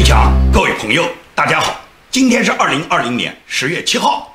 最强，各位朋友，大家好，今天是二零二零年十月七号。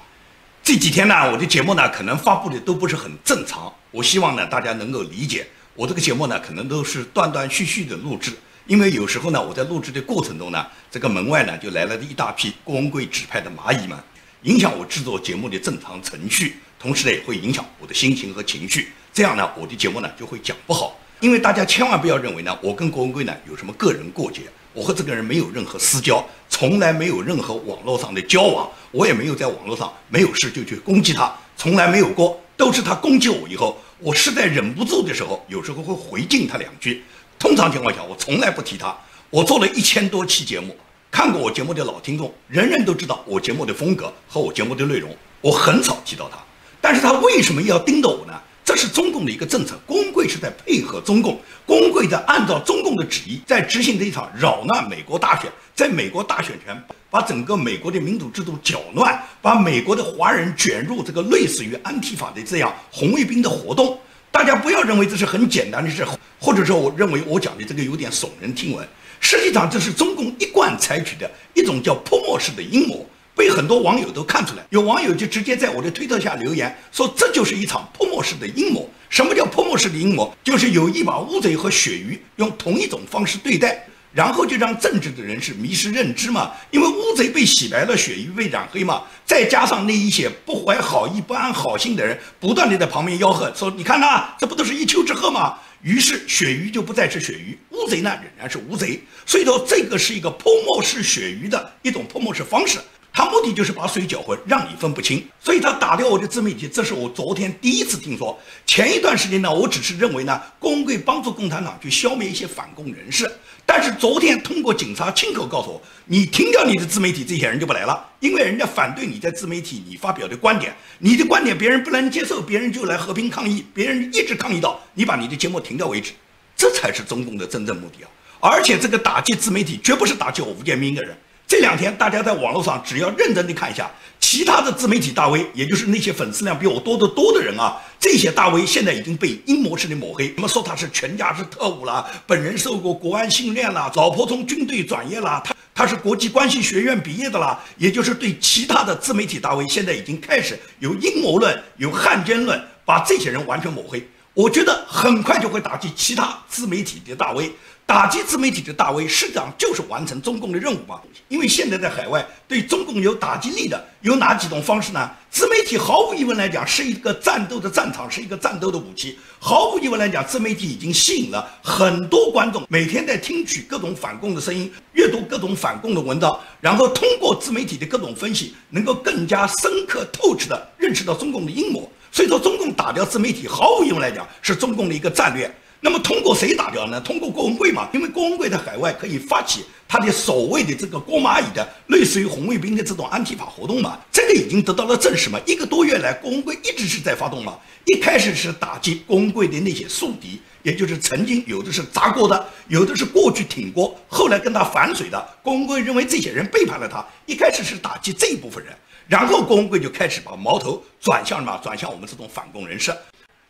这几天呢，我的节目呢可能发布的都不是很正常，我希望呢大家能够理解。我这个节目呢可能都是断断续续的录制，因为有时候呢我在录制的过程中呢，这个门外呢就来了一大批郭文贵指派的蚂蚁们，影响我制作节目的正常程序，同时呢也会影响我的心情和情绪。这样呢我的节目呢就会讲不好。因为大家千万不要认为呢，我跟郭文贵呢有什么个人过节，我和这个人没有任何私交，从来没有任何网络上的交往，我也没有在网络上没有事就去攻击他，从来没有过，都是他攻击我以后，我实在忍不住的时候，有时候会回敬他两句。通常情况下，我从来不提他。我做了一千多期节目，看过我节目的老听众，人人都知道我节目的风格和我节目的内容，我很少提到他。但是他为什么要盯着我呢？是中共的一个政策，工会是在配合中共，工会在按照中共的旨意在执行这一场扰乱美国大选，在美国大选权把整个美国的民主制度搅乱，把美国的华人卷入这个类似于安提法的这样红卫兵的活动。大家不要认为这是很简单的事，或者说我认为我讲的这个有点耸人听闻，实际上这是中共一贯采取的一种叫泼墨式的阴谋。被很多网友都看出来，有网友就直接在我的推特下留言说，这就是一场泼墨式的阴谋。什么叫泼墨式的阴谋？就是有意把乌贼和鳕鱼用同一种方式对待，然后就让政治的人士迷失认知嘛。因为乌贼被洗白了，鳕鱼被染黑嘛。再加上那一些不怀好意、不安好心的人，不断地在旁边吆喝说：“你看呐，这不都是一丘之貉吗？”于是鳕鱼就不再是鳕鱼，乌贼呢仍然是乌贼。所以说，这个是一个泼墨式鳕鱼的一种泼墨式方式。他目的就是把水搅浑，让你分不清。所以他打掉我的自媒体，这是我昨天第一次听说。前一段时间呢，我只是认为呢，工会帮助共产党去消灭一些反共人士。但是昨天通过警察亲口告诉我，你停掉你的自媒体，这些人就不来了，因为人家反对你在自媒体你发表的观点，你的观点别人不能接受，别人就来和平抗议，别人一直抗议到你把你的节目停掉为止，这才是中共的真正目的啊！而且这个打击自媒体，绝不是打击我吴建民的人。这两天，大家在网络上只要认真的看一下，其他的自媒体大 V，也就是那些粉丝量比我多得多的人啊，这些大 V 现在已经被阴谋式的抹黑，什么说他是全家是特务啦，本人受过国安训练啦，老婆从军队转业啦，他他是国际关系学院毕业的啦，也就是对其他的自媒体大 V 现在已经开始有阴谋论、有汉奸论，把这些人完全抹黑。我觉得很快就会打击其他自媒体的大 V。打击自媒体的大 V，实际上就是完成中共的任务嘛。因为现在在海外对中共有打击力的有哪几种方式呢？自媒体毫无疑问来讲是一个战斗的战场，是一个战斗的武器。毫无疑问来讲，自媒体已经吸引了很多观众，每天在听取各种反共的声音，阅读各种反共的文章，然后通过自媒体的各种分析，能够更加深刻透彻地认识到中共的阴谋。所以说，中共打掉自媒体，毫无疑问来讲是中共的一个战略。那么通过谁打掉呢？通过郭文贵嘛，因为郭文贵在海外可以发起他的所谓的这个郭蚂蚁的类似于红卫兵的这种安提法活动嘛，这个已经得到了证实嘛。一个多月来，郭文贵一直是在发动嘛。一开始是打击郭文贵的那些宿敌，也就是曾经有的是砸锅的，有的是过去挺过，后来跟他反水的。郭文贵认为这些人背叛了他，一开始是打击这一部分人，然后郭文贵就开始把矛头转向什么？转向我们这种反共人士。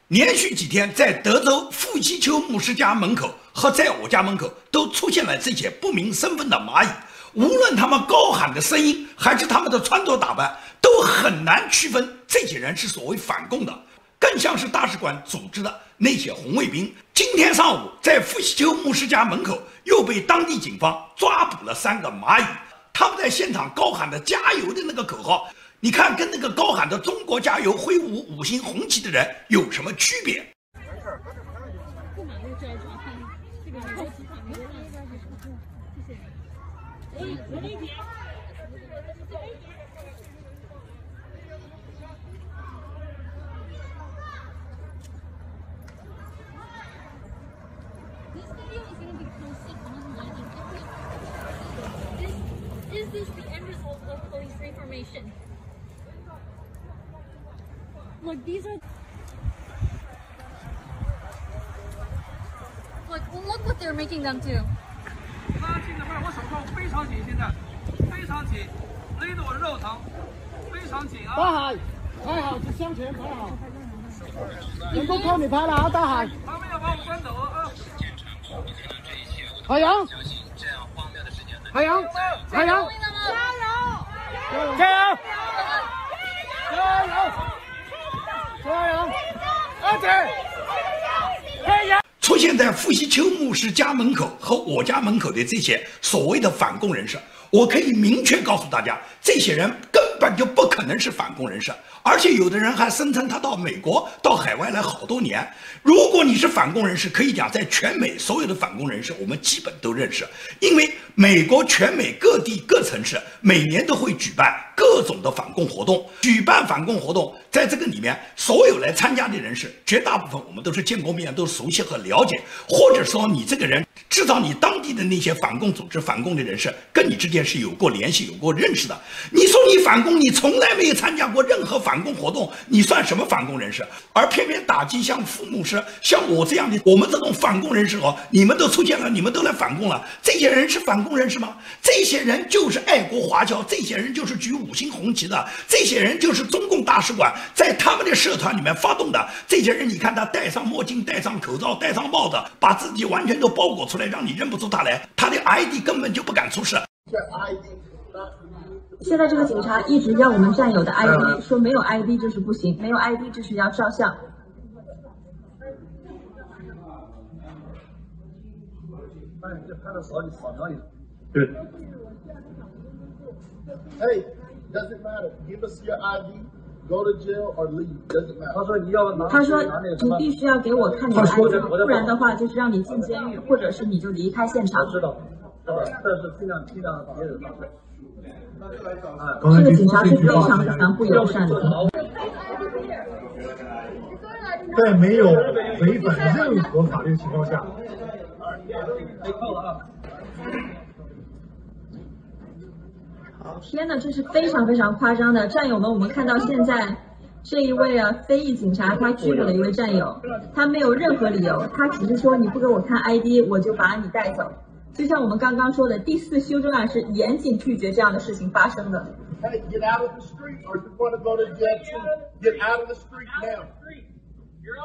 连续几天，在德州富西丘牧师家门口和在我家门口都出现了这些不明身份的蚂蚁。无论他们高喊的声音，还是他们的穿着打扮，都很难区分这些人是所谓反共的，更像是大使馆组织的那些红卫兵。今天上午，在富西丘牧师家门口又被当地警方抓捕了三个蚂蚁。他们在现场高喊的“加油”的那个口号。你看，跟那个高喊的“中国加油”、挥舞五星红旗的人有什么区别？Look, these are. Look, look what they're making them do. 拉紧的，我手铐非常紧，现在非常紧，勒得我肉疼，非常紧啊！大海，拍好，向前拍好。人工靠你拍了啊，大海。他们要把我关走啊！海洋。海洋，加油，加油！加油！加油！加油！阿姐，加油！出现在傅西秋牧师家门口和我家门口的这些所谓的反共人士，我可以明确告诉大家，这些人根本就不可能是反共人士，而且有的人还声称他到美国、到海外来好多年。如果你是反共人士，可以讲在全美所有的反共人士，我们基本都认识，因为美国全美各地各城市每年都会举办各种的反共活动，举办反共活动，在这个里面，所有来参加的人士，绝大部分我们都是见过面，都熟悉和了解，或者说你这个人，至少你当地的那些反共组织、反共的人士，跟你之间是有过联系、有过认识的。你说你反你从来没有参加过任何反共活动，你算什么反共人士？而偏偏打击像傅牧师、像我这样的，我们这种反共人士哦，你们都出现了，你们都来反共了，这些人是反共人士吗？这些人就是爱国华侨，这些人就是举五星红旗的，这些人就是中共大使馆在他们的社团里面发动的。这些人，你看他戴上墨镜、戴上口罩、戴上帽子，把自己完全都包裹出来，让你认不出他来。他的 ID 根本就不敢出示。现在这个警察一直要我们战友的 ID，说没有 ID 就是不行，没有 ID 就是要照相。把你这拍的扫你扫描一下。对，Hey, doesn't matter. Give us your ID. Go to jail or leave. Doesn't 他.说你必须要给我看你 ID，不然的话就是让你进监狱，或者是你就离开现场我。知道？但是尽量尽量别惹上事。哎，这个警察是非常非常不友善的。在没有违反任何法律情况下。天呐，这是非常非常夸张的，战友们，我们看到现在这一位啊非裔警察他拘捕了一位战友，他没有任何理由，他只是说你不给我看 ID，我就把你带走。就像我们刚刚说的，第四修正案是严谨拒绝这样的事情发生的。Hey, get out of the street or you want to go to jail too. Get out of the street now.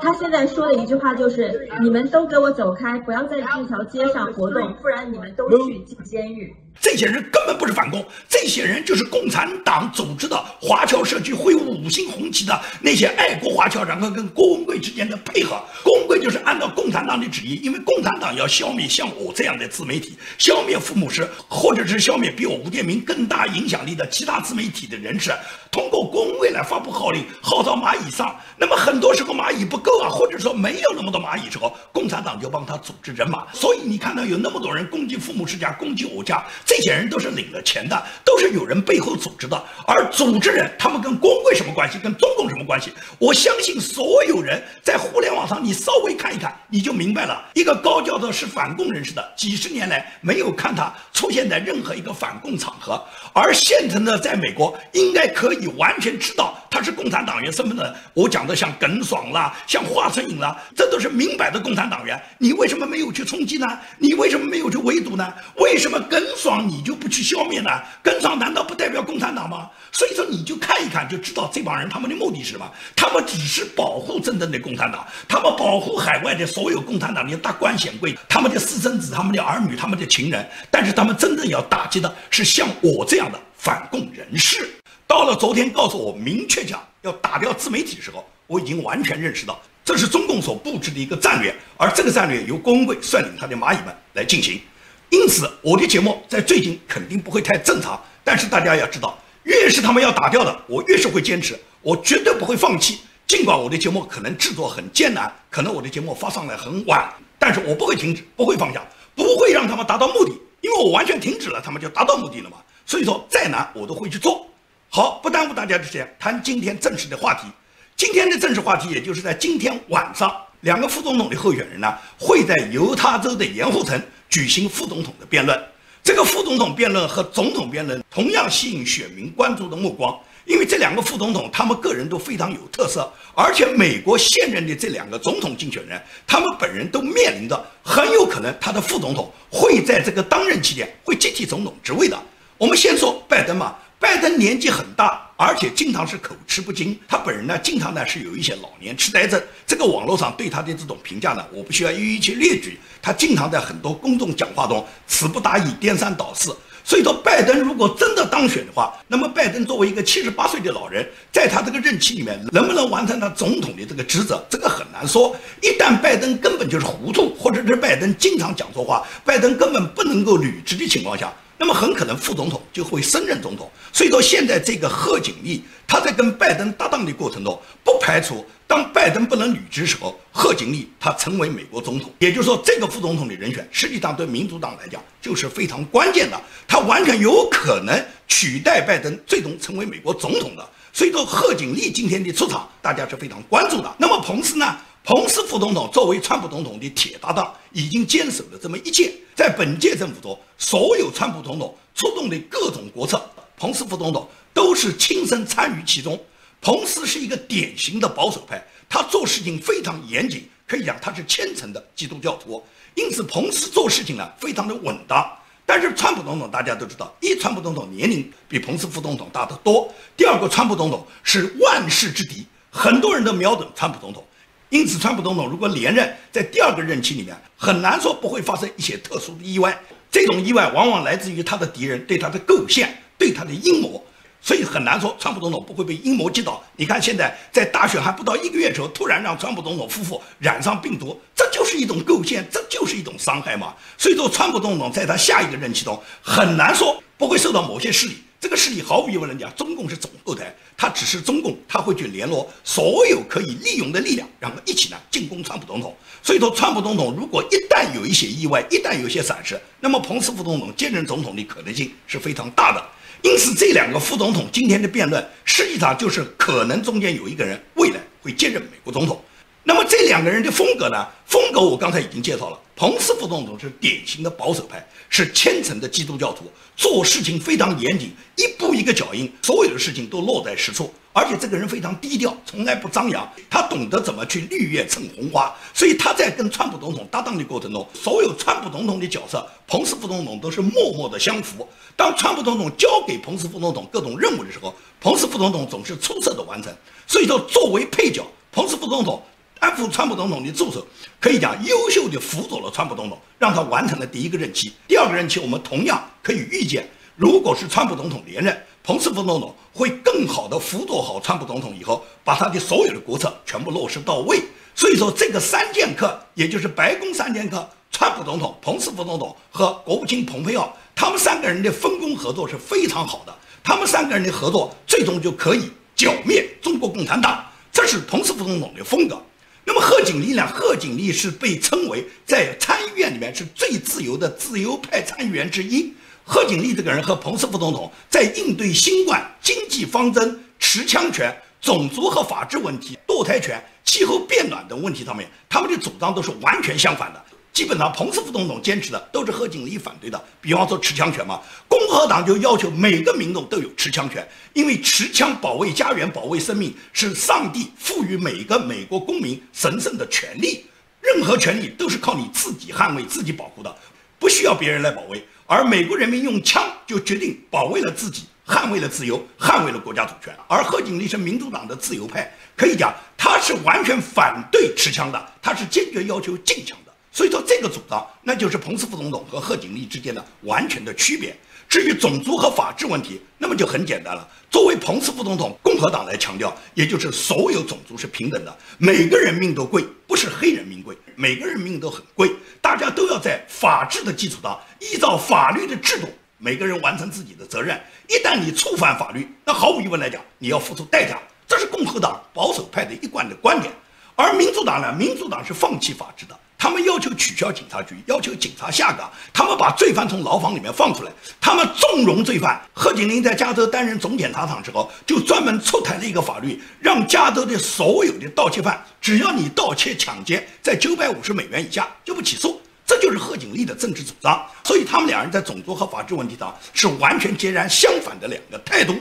他现在说的一句话就是：你们都给我走开，不要在这条街上活动，不然你们都去进监狱。这些人根本不是反共，这些人就是共产党组织的华侨社区挥舞五星红旗的那些爱国华侨，然后跟郭文贵之间的配合。郭文贵就是按照共产党的旨意，因为共产党要消灭像我这样的自媒体，消灭父母师，或者是消灭比我吴建明更大影响力的其他自媒体的人士，通过郭文贵来发布号令，号召蚂蚁上。那么很多时候蚂蚁不够啊，或者说没有那么多蚂蚁时候，共产党就帮他组织人马。所以你看到有那么多人攻击父母之家，攻击我家，这些人都是领了钱的，都是有人背后组织的。而组织人，他们跟工会什么关系？跟中共什么关系？我相信所有人在互联网上，你稍微看一看，你就明白了。一个高叫做是反共人士的，几十年来没有看他出现在任何一个反共场合，而现成的，在美国应该可以完全知道他是共产党员身份的。我讲的像耿爽啦，像华春莹啦，这都是明摆的共产党员。你为什么没有去冲击呢？你为什么没有去围堵呢？为什么耿爽你就不去消灭呢？耿爽难道不代表共产党吗？所以说你就看一看就知道这帮人他们的目的是什么？他们只是保护真正的共产党，他们保护海外的所有共产党的大官显贵，他们的私生子、他们的儿女、他们的情人。但是他们真正要打击的是像我这样的反共人士。到了昨天告诉我明确讲要打掉自媒体的时候，我已经完全认识到这是中共所布置的一个战略，而这个战略由郭文贵率领他的蚂蚁们来进行。因此，我的节目在最近肯定不会太正常。但是大家要知道，越是他们要打掉的，我越是会坚持，我绝对不会放弃。尽管我的节目可能制作很艰难，可能我的节目发上来很晚，但是我不会停止，不会放下，不会让他们达到目的，因为我完全停止了，他们就达到目的了嘛。所以说，再难我都会去做。好，不耽误大家的时间，谈今天正式的话题。今天的正式话题，也就是在今天晚上，两个副总统的候选人呢，会在犹他州的盐湖城举行副总统的辩论。这个副总统辩论和总统辩论同样吸引选民关注的目光，因为这两个副总统他们个人都非常有特色，而且美国现任的这两个总统竞选人，他们本人都面临着很有可能他的副总统会在这个当任期间会接替总统职位的。我们先说拜登嘛，拜登年纪很大，而且经常是口吃不精。他本人呢，经常呢是有一些老年痴呆症。这个网络上对他的这种评价呢，我不需要一一去列举。他经常在很多公众讲话中词不达意、颠三倒四。所以说，拜登如果真的当选的话，那么拜登作为一个七十八岁的老人，在他这个任期里面能不能完成他总统的这个职责，这个很难说。一旦拜登根本就是糊涂，或者是拜登经常讲错话，拜登根本不能够履职的情况下，那么很可能副总统就会升任总统。所以说，现在这个贺锦丽他在跟拜登搭档的过程中，不排除。当拜登不能履职时候，贺锦丽他成为美国总统，也就是说，这个副总统的人选实际上对民主党来讲就是非常关键的，他完全有可能取代拜登，最终成为美国总统的。所以说，贺锦丽今天的出场，大家是非常关注的。那么，彭斯呢？彭斯副总统作为川普总统的铁搭档，已经坚守了这么一届，在本届政府中，所有川普总统出动的各种国策，彭斯副总统都是亲身参与其中。彭斯是一个典型的保守派，他做事情非常严谨，可以讲他是虔诚的基督教徒，因此彭斯做事情呢非常的稳当。但是川普总统大家都知道，一川普总统年龄比彭斯副总统大得多，第二个川普总统是万世之敌，很多人都瞄准川普总统，因此川普总统如果连任，在第二个任期里面很难说不会发生一些特殊的意外，这种意外往往来自于他的敌人对他的构陷，对他的阴谋。所以很难说，川普总统不会被阴谋击倒。你看，现在在大选还不到一个月的时候，突然让川普总统夫妇染上病毒，这就是一种构陷，这就是一种伤害嘛。所以说，川普总统在他下一个任期中，很难说不会受到某些势力。这个势力毫无疑问来讲，中共是总后台，他只是中共，他会去联络所有可以利用的力量，然后一起呢进攻川普总统。所以说，川普总统如果一旦有一些意外，一旦有一些闪失，那么彭斯副总统接任总统的可能性是非常大的。因此，这两个副总统今天的辩论，实际上就是可能中间有一个人未来会接任美国总统。那么这两个人的风格呢？风格我刚才已经介绍了。彭斯副总统是典型的保守派，是虔诚的基督教徒，做事情非常严谨，一步一个脚印，所有的事情都落在实处。而且这个人非常低调，从来不张扬，他懂得怎么去绿叶衬红花。所以他在跟川普总统搭档的过程中，所有川普总统的角色，彭斯副总统都是默默的相符。当川普总统交给彭斯副总统各种任务的时候，彭斯副总统总是出色的完成。所以说，作为配角，彭斯副总统。安抚川普总统的助手，可以讲优秀的辅佐了川普总统，让他完成了第一个任期。第二个任期，我们同样可以预见，如果是川普总统连任，彭斯副总统会更好的辅佐好川普总统，以后把他的所有的国策全部落实到位。所以说，这个三剑客，也就是白宫三剑客，川普总统、彭斯副总统和国务卿蓬佩奥，他们三个人的分工合作是非常好的。他们三个人的合作，最终就可以剿灭中国共产党。这是彭斯副总统的风格。那么贺锦丽呢？贺锦丽是被称为在参议院里面是最自由的自由派参议员之一。贺锦丽这个人和彭斯副总统在应对新冠、经济方针、持枪权、种族和法治问题、堕胎权、气候变暖等问题上面，他们的主张都是完全相反的。基本上，彭斯副总统坚持的都是贺锦丽反对的。比方说持枪权嘛，共和党就要求每个民众都有持枪权，因为持枪保卫家园、保卫生命是上帝赋予每个美国公民神圣的权利。任何权利都是靠你自己捍卫、自己保护的，不需要别人来保卫。而美国人民用枪就决定保卫了自己，捍卫了自由，捍卫了国家主权。而贺锦丽是民主党的自由派，可以讲他是完全反对持枪的，他是坚决要求禁枪的。所以说，这个主张那就是彭斯副总统和贺锦丽之间的完全的区别。至于种族和法治问题，那么就很简单了。作为彭斯副总统，共和党来强调，也就是所有种族是平等的，每个人命都贵，不是黑人命贵，每个人命都很贵。大家都要在法治的基础上，依照法律的制度，每个人完成自己的责任。一旦你触犯法律，那毫无疑问来讲，你要付出代价。这是共和党保守派的一贯的观点。而民主党呢，民主党是放弃法治的。他们要求取消警察局，要求警察下岗。他们把罪犯从牢房里面放出来，他们纵容罪犯。贺锦林在加州担任总检察长之后，就专门出台了一个法律，让加州的所有的盗窃犯，只要你盗窃、抢劫在九百五十美元以下就不起诉。这就是贺锦丽的政治主张。所以他们两人在种族和法治问题上是完全截然相反的两个态度。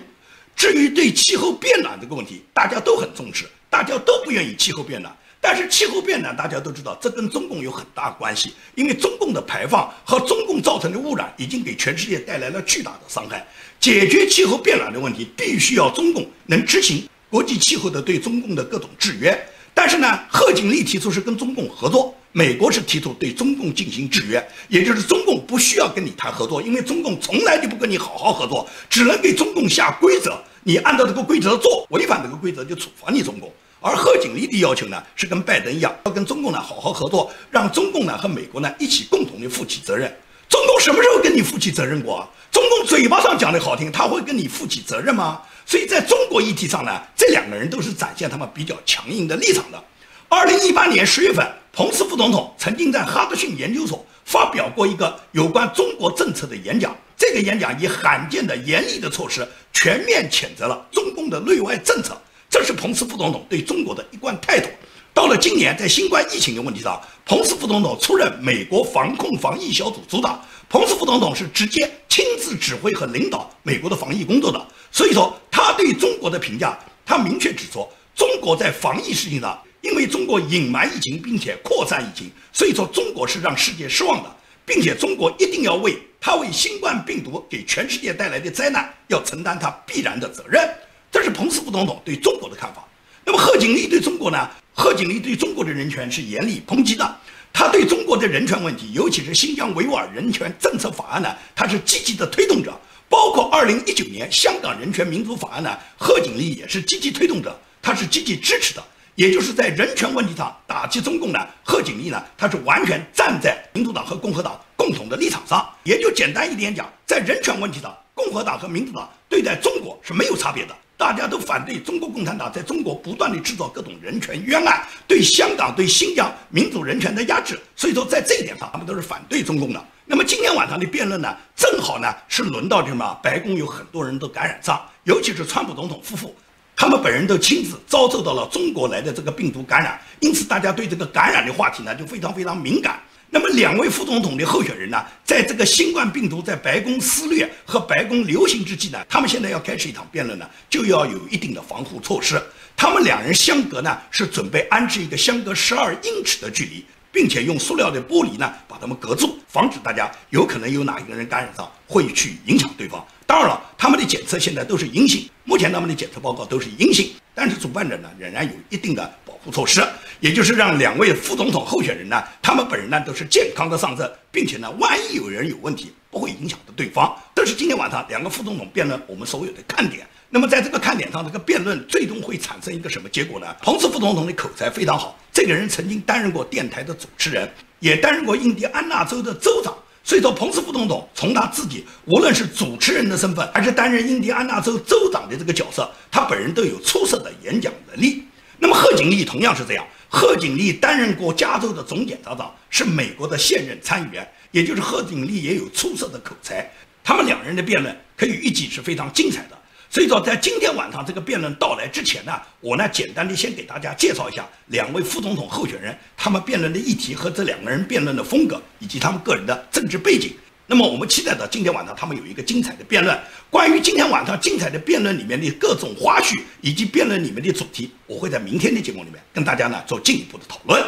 至于对气候变暖这个问题，大家都很重视，大家都不愿意气候变暖。但是气候变暖，大家都知道，这跟中共有很大关系，因为中共的排放和中共造成的污染，已经给全世界带来了巨大的伤害。解决气候变暖的问题，必须要中共能执行国际气候的对中共的各种制约。但是呢，贺锦丽提出是跟中共合作，美国是提出对中共进行制约，也就是中共不需要跟你谈合作，因为中共从来就不跟你好好合作，只能给中共下规则，你按照这个规则做，违反这个规则就处罚你中共。而贺锦丽的要求呢，是跟拜登一样，要跟中共呢好好合作，让中共呢和美国呢一起共同的负起责任。中共什么时候跟你负起责任过？中共嘴巴上讲的好听，他会跟你负起责任吗？所以在中国议题上呢，这两个人都是展现他们比较强硬的立场的。二零一八年十月份，彭斯副总统曾经在哈德逊研究所发表过一个有关中国政策的演讲，这个演讲以罕见的严厉的措施，全面谴责了中共的内外政策。这是彭斯副总统对中国的一贯态度。到了今年，在新冠疫情的问题上，彭斯副总统出任美国防控防疫小组组长。彭斯副总统是直接亲自指挥和领导美国的防疫工作的。所以说，他对中国的评价，他明确指出，中国在防疫事情上，因为中国隐瞒疫情并且扩散疫情，所以说中国是让世界失望的，并且中国一定要为他为新冠病毒给全世界带来的灾难要承担他必然的责任。这是彭斯副总统对中国的看法。那么贺锦丽对中国呢？贺锦丽对中国的人权是严厉抨击的，他对中国的人权问题，尤其是新疆维吾尔人权政策法案呢，他是积极的推动者。包括二零一九年香港人权民主法案呢，贺锦丽也是积极推动者，他是积极支持的。也就是在人权问题上打击中共呢，贺锦丽呢，他是完全站在民主党和共和党共同的立场上。也就简单一点讲，在人权问题上，共和党和民主党对待中国是没有差别的。大家都反对中国共产党在中国不断的制造各种人权冤案，对香港、对新疆民主人权的压制，所以说在这一点上，他们都是反对中共的。那么今天晚上的辩论呢，正好呢是轮到什么？白宫有很多人都感染上，尤其是川普总统夫妇，他们本人都亲自遭受到了中国来的这个病毒感染，因此大家对这个感染的话题呢就非常非常敏感。那么两位副总统的候选人呢，在这个新冠病毒在白宫肆虐和白宫流行之际呢，他们现在要开始一场辩论呢，就要有一定的防护措施。他们两人相隔呢，是准备安置一个相隔十二英尺的距离，并且用塑料的玻璃呢把他们隔住，防止大家有可能有哪一个人感染上会去影响对方。当然了，他们的检测现在都是阴性，目前他们的检测报告都是阴性，但是主办者呢仍然有一定的保护措施，也就是让两位副总统候选人呢，他们本人呢都是健康的上阵，并且呢，万一有人有问题，不会影响到对方。这是今天晚上两个副总统辩论我们所有的看点。那么在这个看点上，这个辩论最终会产生一个什么结果呢？彭斯副总统的口才非常好，这个人曾经担任过电台的主持人，也担任过印第安纳州的州长。所以说，彭斯副总统从他自己无论是主持人的身份，还是担任印第安纳州州长的这个角色，他本人都有出色的演讲能力。那么贺锦丽同样是这样，贺锦丽担任过加州的总检察长，是美国的现任参议员，也就是贺锦丽也有出色的口才。他们两人的辩论可以预计是非常精彩的。所以说，在今天晚上这个辩论到来之前呢，我呢简单的先给大家介绍一下两位副总统候选人他们辩论的议题和这两个人辩论的风格以及他们个人的政治背景。那么我们期待着今天晚上他们有一个精彩的辩论。关于今天晚上精彩的辩论里面的各种花絮以及辩论里面的主题，我会在明天的节目里面跟大家呢做进一步的讨论。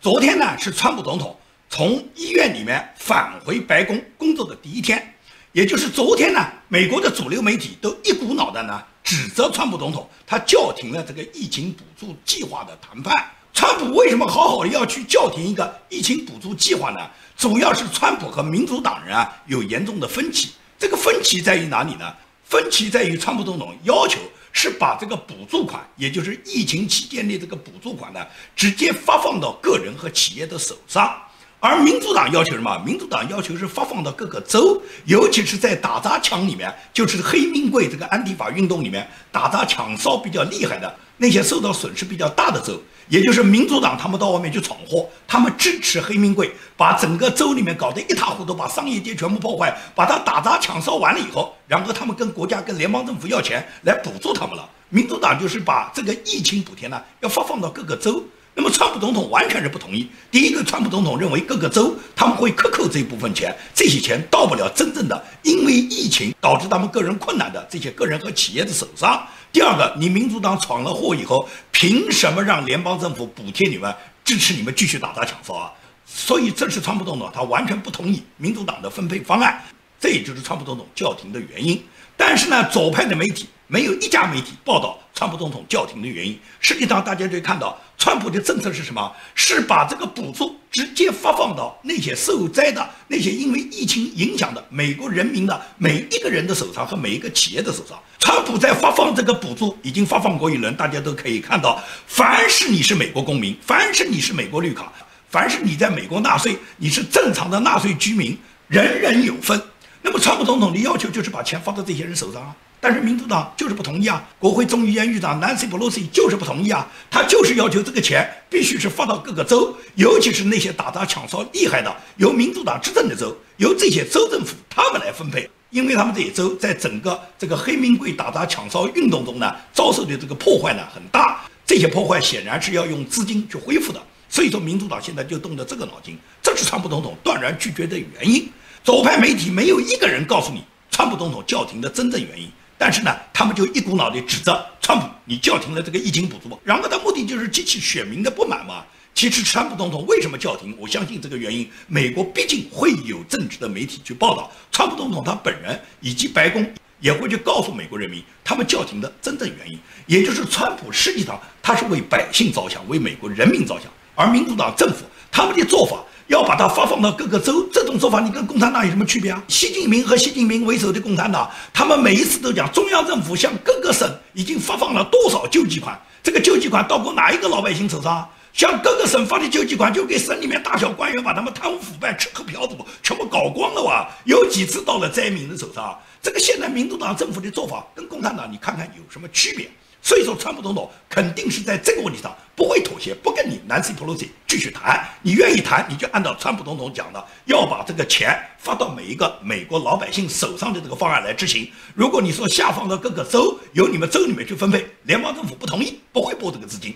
昨天呢是川普总统从医院里面返回白宫工作的第一天。也就是昨天呢，美国的主流媒体都一股脑的呢指责川普总统，他叫停了这个疫情补助计划的谈判。川普为什么好好的要去叫停一个疫情补助计划呢？主要是川普和民主党人啊有严重的分歧。这个分歧在于哪里呢？分歧在于川普总统要求是把这个补助款，也就是疫情期间的这个补助款呢，直接发放到个人和企业的手上。而民主党要求什么？民主党要求是发放到各个州，尤其是在打砸抢里面，就是黑名贵这个安迪法运动里面打砸抢烧比较厉害的那些受到损失比较大的州，也就是民主党他们到外面去闯祸，他们支持黑名贵，把整个州里面搞得一塌糊涂，把商业街全部破坏，把它打砸抢烧完了以后，然后他们跟国家跟联邦政府要钱来补助他们了。民主党就是把这个疫情补贴呢要发放到各个州。那么，川普总统完全是不同意。第一个，川普总统认为各个州他们会克扣这一部分钱，这些钱到不了真正的因为疫情导致他们个人困难的这些个人和企业的手上。第二个，你民主党闯了祸以后，凭什么让联邦政府补贴你们，支持你们继续打砸抢烧啊？所以，这是川普总统他完全不同意民主党的分配方案，这也就是川普总统叫停的原因。但是呢，左派的媒体。没有一家媒体报道川普总统叫停的原因。实际上，大家就看到，川普的政策是什么？是把这个补助直接发放到那些受灾的、那些因为疫情影响的美国人民的每一个人的手上和每一个企业的手上。川普在发放这个补助已经发放过一轮，大家都可以看到，凡是你是美国公民，凡是你是美国绿卡，凡是你在美国纳税，你是正常的纳税居民，人人有份。那么，川普总统的要求就是把钱发到这些人手上啊。但是民主党就是不同意啊，国会众议院议长 Nancy Pelosi 就是不同意啊，他就是要求这个钱必须是发到各个州，尤其是那些打砸抢烧厉害的、由民主党执政的州，由这些州政府他们来分配，因为他们这些州在整个这个黑名贵打砸抢烧运动中呢，遭受的这个破坏呢很大，这些破坏显然是要用资金去恢复的，所以说民主党现在就动了这个脑筋，这是川普总统断然拒绝的原因。左派媒体没有一个人告诉你川普总统叫停的真正原因。但是呢，他们就一股脑的指责川普，你叫停了这个疫情补助，然后他目的就是激起选民的不满嘛。其实川普总统为什么叫停？我相信这个原因，美国毕竟会有正直的媒体去报道，川普总统他本人以及白宫也会去告诉美国人民，他们叫停的真正原因，也就是川普实际上他是为百姓着想，为美国人民着想，而民主党政府他们的做法。要把它发放到各个州，这种做法你跟共产党有什么区别啊？习近平和习近平为首的共产党，他们每一次都讲中央政府向各个省已经发放了多少救济款，这个救济款到过哪一个老百姓手上？向各个省发的救济款就给省里面大小官员把他们贪污腐败、吃喝嫖赌全部搞光了哇！有几次到了灾民的手上？这个现在民主党政府的做法跟共产党你看看有什么区别？所以说，川普总统肯定是在这个问题上不会妥协，不跟你 Nancy Pelosi 继续谈。你愿意谈，你就按照川普总统讲的，要把这个钱发到每一个美国老百姓手上的这个方案来执行。如果你说下放到各个州，由你们州里面去分配，联邦政府不同意，不会拨这个资金。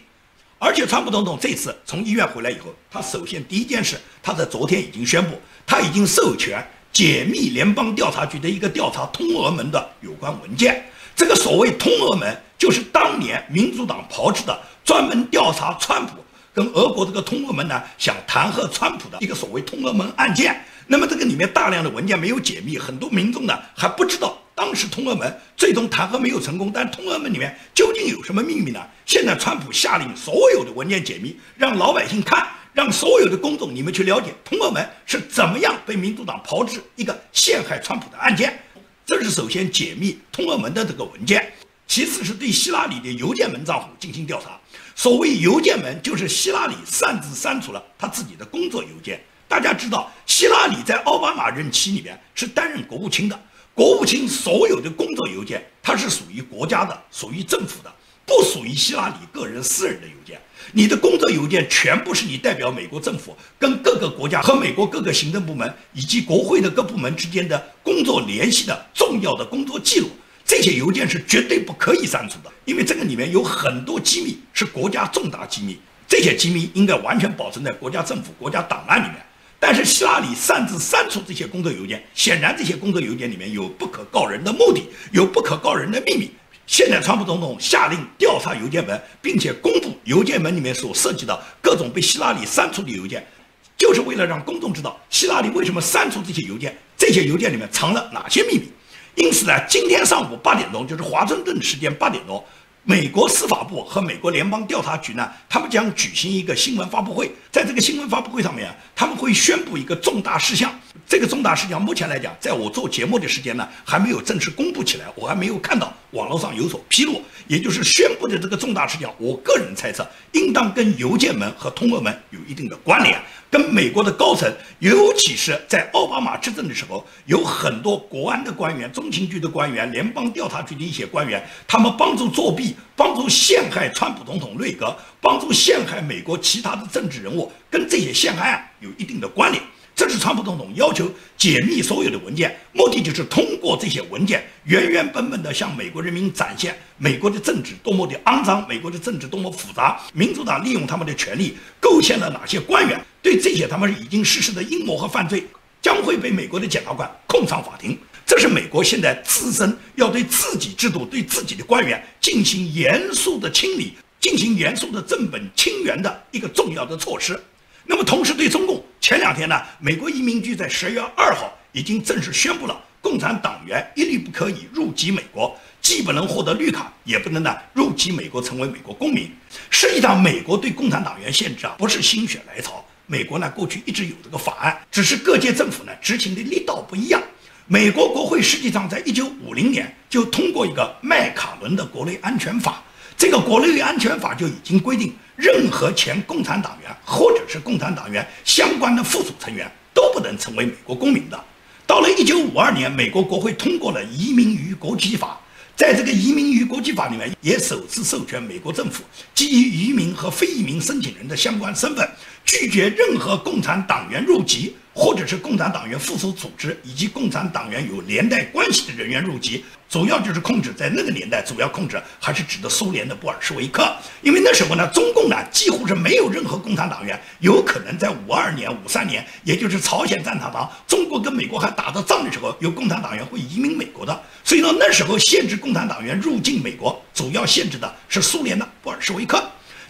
而且，川普总统这次从医院回来以后，他首先第一件事，他在昨天已经宣布，他已经授权解密联邦调查局的一个调查通俄门的有关文件。这个所谓通俄门，就是当年民主党炮制的，专门调查川普跟俄国这个通俄门呢，想弹劾川普的一个所谓通俄门案件。那么这个里面大量的文件没有解密，很多民众呢还不知道当时通俄门最终弹劾没有成功。但通俄门里面究竟有什么秘密呢？现在川普下令所有的文件解密，让老百姓看，让所有的公众你们去了解通俄门是怎么样被民主党炮制一个陷害川普的案件。这是首先解密通俄门的这个文件，其次是对希拉里的邮件门账户进行调查。所谓邮件门，就是希拉里擅自删除了他自己的工作邮件。大家知道，希拉里在奥巴马任期里面是担任国务卿的，国务卿所有的工作邮件，它是属于国家的，属于政府的，不属于希拉里个人私人的邮件。你的工作邮件全部是你代表美国政府跟各个国家和美国各个行政部门以及国会的各部门之间的工作联系的重要的工作记录，这些邮件是绝对不可以删除的，因为这个里面有很多机密是国家重大机密，这些机密应该完全保存在国家政府国家档案里面。但是希拉里擅自删除这些工作邮件，显然这些工作邮件里面有不可告人的目的，有不可告人的秘密。现在，川普总统下令调查邮件门，并且公布邮件门里面所涉及的各种被希拉里删除的邮件，就是为了让公众知道希拉里为什么删除这些邮件，这些邮件里面藏了哪些秘密。因此呢，今天上午八点钟，就是华盛顿时间八点钟。美国司法部和美国联邦调查局呢，他们将举行一个新闻发布会。在这个新闻发布会上面，他们会宣布一个重大事项。这个重大事项目前来讲，在我做节目的时间呢，还没有正式公布起来，我还没有看到网络上有所披露。也就是宣布的这个重大事项，我个人猜测，应当跟邮件门和通俄门有一定的关联。跟美国的高层，尤其是在奥巴马执政的时候，有很多国安的官员、中情局的官员、联邦调查局的一些官员，他们帮助作弊、帮助陷害川普总统内阁、帮助陷害美国其他的政治人物，跟这些陷害案有一定的关联。这是川普总统要求解密所有的文件，目的就是通过这些文件，原原本本的向美国人民展现美国的政治多么的肮脏，美国的政治多么复杂。民主党利用他们的权力，构陷了哪些官员？对这些他们已经实施的阴谋和犯罪，将会被美国的检察官控上法庭。这是美国现在自身要对自己制度、对自己的官员进行严肃的清理，进行严肃的正本清源的一个重要的措施。那么，同时对中共，前两天呢，美国移民局在十月二号已经正式宣布了，共产党员一律不可以入籍美国，既不能获得绿卡，也不能呢入籍美国成为美国公民。实际上，美国对共产党员限制啊，不是心血来潮。美国呢，过去一直有这个法案，只是各界政府呢执行的力道不一样。美国国会实际上在一九五零年就通过一个麦卡伦的国内安全法，这个国内安全法就已经规定，任何前共产党员或者是共产党员相关的附属成员都不能成为美国公民的。到了一九五二年，美国国会通过了《移民与国籍法》。在这个移民与国籍法里面，也首次授权美国政府基于移民和非移民申请人的相关身份，拒绝任何共产党员入籍。或者是共产党员附属组织以及共产党员有连带关系的人员入籍，主要就是控制在那个年代，主要控制还是指的苏联的布尔什维克。因为那时候呢，中共呢几乎是没有任何共产党员有可能在五二年、五三年，也就是朝鲜战场上，中国跟美国还打着仗的时候，有共产党员会移民美国的。所以说那时候限制共产党员入境美国，主要限制的是苏联的布尔什维克。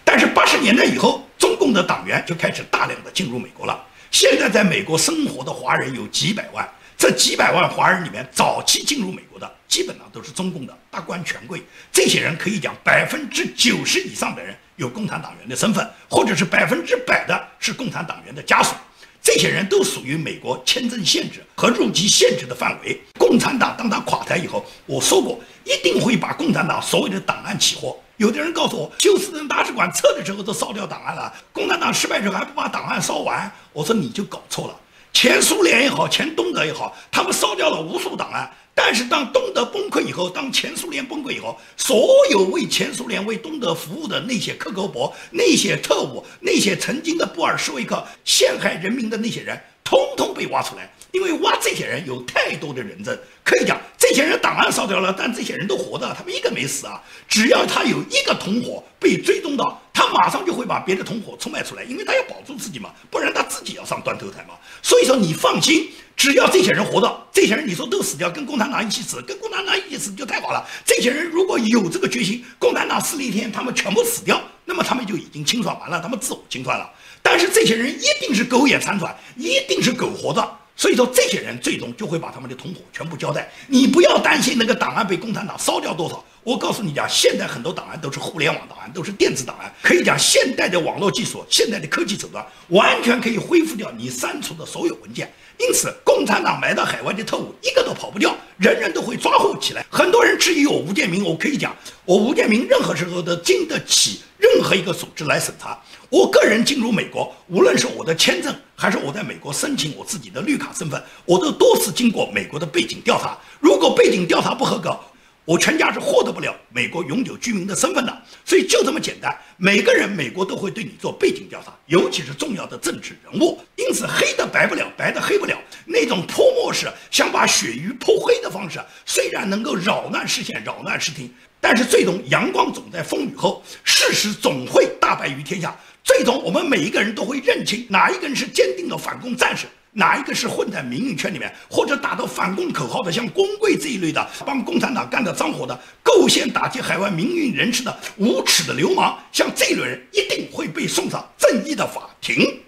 但是八十年代以后，中共的党员就开始大量的进入美国了。现在在美国生活的华人有几百万，这几百万华人里面，早期进入美国的基本上都是中共的大官权贵。这些人可以讲百分之九十以上的人有共产党员的身份，或者是百分之百的是共产党员的家属。这些人都属于美国签证限制和入籍限制的范围。共产党当他垮台以后，我说过一定会把共产党所有的档案起获。有的人告诉我，休斯顿大使馆撤的时候都烧掉档案了，共产党失败之后还不把档案烧完？我说你就搞错了。前苏联也好，前东德也好，他们烧掉了无数档案。但是当东德崩溃以后，当前苏联崩溃以后，所有为前苏联、为东德服务的那些克格勃、那些特务、那些曾经的布尔什维克陷害人民的那些人，通通被挖出来。因为挖这些人有太多的人证，可以讲这些人档案烧掉了，但这些人都活着，他们一个没死啊。只要他有一个同伙被追踪到，他马上就会把别的同伙出卖出来，因为他要保住自己嘛，不然他自己要上断头台嘛。所以说你放心，只要这些人活着，这些人你说都死掉，跟共产党一起死，跟共产党一起死就太好了。这些人如果有这个决心，共产党死了一天，他们全部死掉，那么他们就已经清算完了，他们自我清算了。但是这些人一定是苟延残喘，一定是苟活着。所以说，这些人最终就会把他们的同伙全部交代。你不要担心那个档案被共产党烧掉多少。我告诉你讲，现在很多档案都是互联网档案，都是电子档案。可以讲，现代的网络技术、现代的科技手段，完全可以恢复掉你删除的所有文件。因此，共产党埋到海外的特务一个都跑不掉，人人都会抓获起来。很多人质疑我吴建明，我可以讲，我吴建明任何时候都经得起任何一个组织来审查。我个人进入美国，无论是我的签证，还是我在美国申请我自己的绿卡身份，我都多次经过美国的背景调查。如果背景调查不合格，我全家是获得不了美国永久居民的身份的。所以就这么简单，每个人美国都会对你做背景调查，尤其是重要的政治人物。因此，黑的白不了，白的黑不了。那种泼墨式想把鳕鱼泼黑的方式，虽然能够扰乱视线、扰乱视听，但是最终阳光总在风雨后，事实总会大白于天下。最终，我们每一个人都会认清哪一个人是坚定的反共战士，哪一个是混在民运圈里面或者打着反共口号的，像光贵这一类的帮共产党干的脏活的，构陷打击海外民运人士的无耻的流氓，像这类人一定会被送上正义的法庭。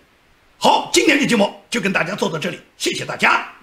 好，今天的节目就跟大家做到这里，谢谢大家。